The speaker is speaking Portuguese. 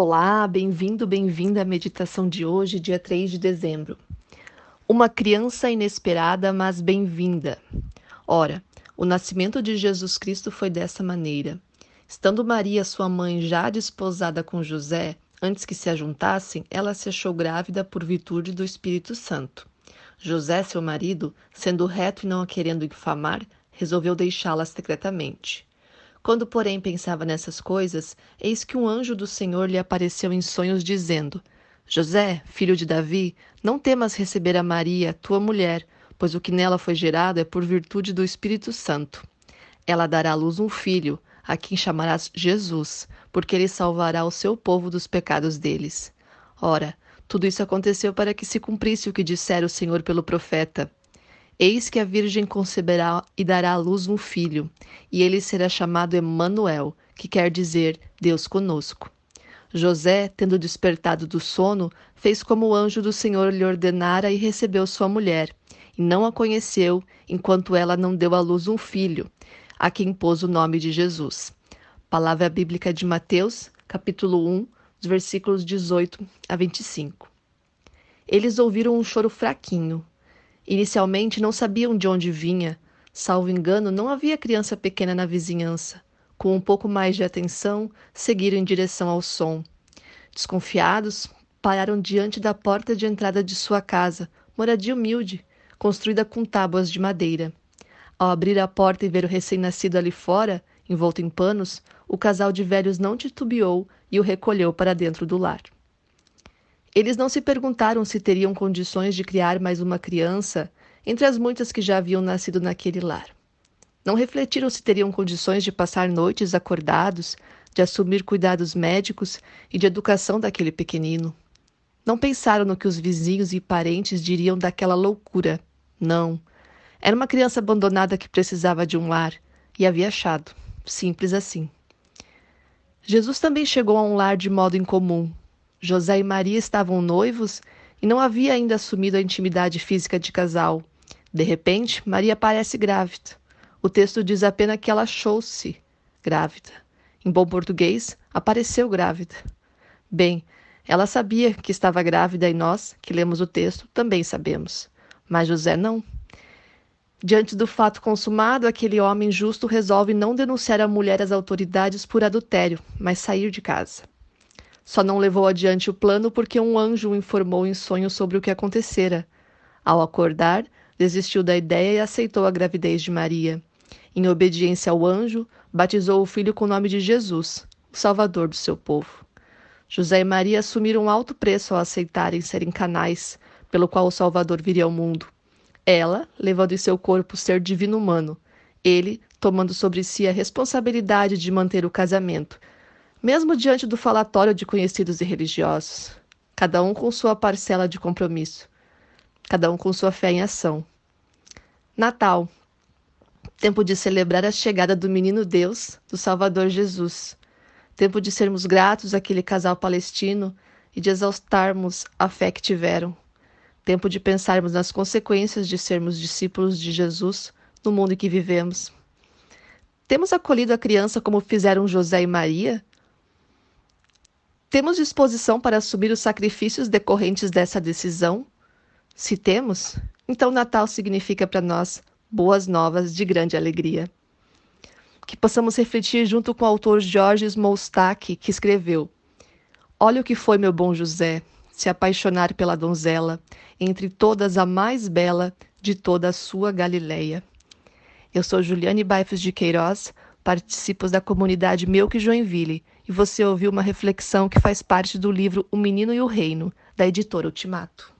Olá, bem-vindo, bem-vinda à meditação de hoje, dia 3 de dezembro. Uma criança inesperada, mas bem-vinda. Ora, o nascimento de Jesus Cristo foi dessa maneira. Estando Maria, sua mãe, já desposada com José, antes que se ajuntassem, ela se achou grávida por virtude do Espírito Santo. José, seu marido, sendo reto e não a querendo infamar, resolveu deixá-la secretamente. Quando, porém, pensava nessas coisas, eis que um anjo do Senhor lhe apareceu em sonhos, dizendo: José, filho de Davi, não temas receber a Maria, tua mulher, pois o que nela foi gerado é por virtude do Espírito Santo. Ela dará à luz um filho, a quem chamarás Jesus, porque ele salvará o seu povo dos pecados deles. Ora, tudo isso aconteceu para que se cumprisse o que dissera o Senhor pelo profeta. Eis que a Virgem conceberá e dará à luz um filho, e ele será chamado Emanuel, que quer dizer Deus conosco. José, tendo despertado do sono, fez como o anjo do Senhor lhe ordenara e recebeu sua mulher, e não a conheceu, enquanto ela não deu à luz um filho, a quem pôs o nome de Jesus. Palavra bíblica de Mateus, capítulo 1, versículos 18 a 25. Eles ouviram um choro fraquinho, Inicialmente não sabiam de onde vinha. Salvo engano, não havia criança pequena na vizinhança. Com um pouco mais de atenção, seguiram em direção ao som. Desconfiados, pararam diante da porta de entrada de sua casa, moradia humilde, construída com tábuas de madeira. Ao abrir a porta e ver o recém-nascido ali fora, envolto em panos, o casal de velhos não titubeou e o recolheu para dentro do lar. Eles não se perguntaram se teriam condições de criar mais uma criança entre as muitas que já haviam nascido naquele lar. Não refletiram se teriam condições de passar noites acordados, de assumir cuidados médicos e de educação daquele pequenino. Não pensaram no que os vizinhos e parentes diriam daquela loucura. Não. Era uma criança abandonada que precisava de um lar e havia achado. Simples assim. Jesus também chegou a um lar de modo incomum, José e Maria estavam noivos e não havia ainda assumido a intimidade física de casal. De repente, Maria parece grávida. O texto diz apenas que ela achou-se grávida. Em bom português, apareceu grávida. Bem, ela sabia que estava grávida e nós, que lemos o texto, também sabemos. Mas José não. Diante do fato consumado, aquele homem justo resolve não denunciar a mulher às autoridades por adultério, mas sair de casa. Só não levou adiante o plano porque um anjo o informou em sonho sobre o que acontecera. Ao acordar, desistiu da ideia e aceitou a gravidez de Maria. Em obediência ao anjo, batizou o filho com o nome de Jesus, o Salvador do seu povo. José e Maria assumiram alto preço ao aceitarem serem canais pelo qual o Salvador viria ao mundo. Ela, levando em seu corpo o ser divino humano, ele, tomando sobre si a responsabilidade de manter o casamento, mesmo diante do falatório de conhecidos e religiosos, cada um com sua parcela de compromisso, cada um com sua fé em ação. Natal tempo de celebrar a chegada do menino Deus, do Salvador Jesus, tempo de sermos gratos àquele casal palestino e de exaustarmos a fé que tiveram, tempo de pensarmos nas consequências de sermos discípulos de Jesus no mundo em que vivemos. Temos acolhido a criança como fizeram José e Maria? Temos disposição para assumir os sacrifícios decorrentes dessa decisão? Se temos, então Natal significa para nós boas novas de grande alegria. Que possamos refletir junto com o autor George Smolstak, que escreveu: Olha o que foi meu bom José, se apaixonar pela donzela, entre todas a mais bela de toda a sua Galileia. Eu sou Juliane Baifos de Queiroz, participo da comunidade Melk Joinville e você ouviu uma reflexão que faz parte do livro O Menino e o Reino, da editora Ultimato.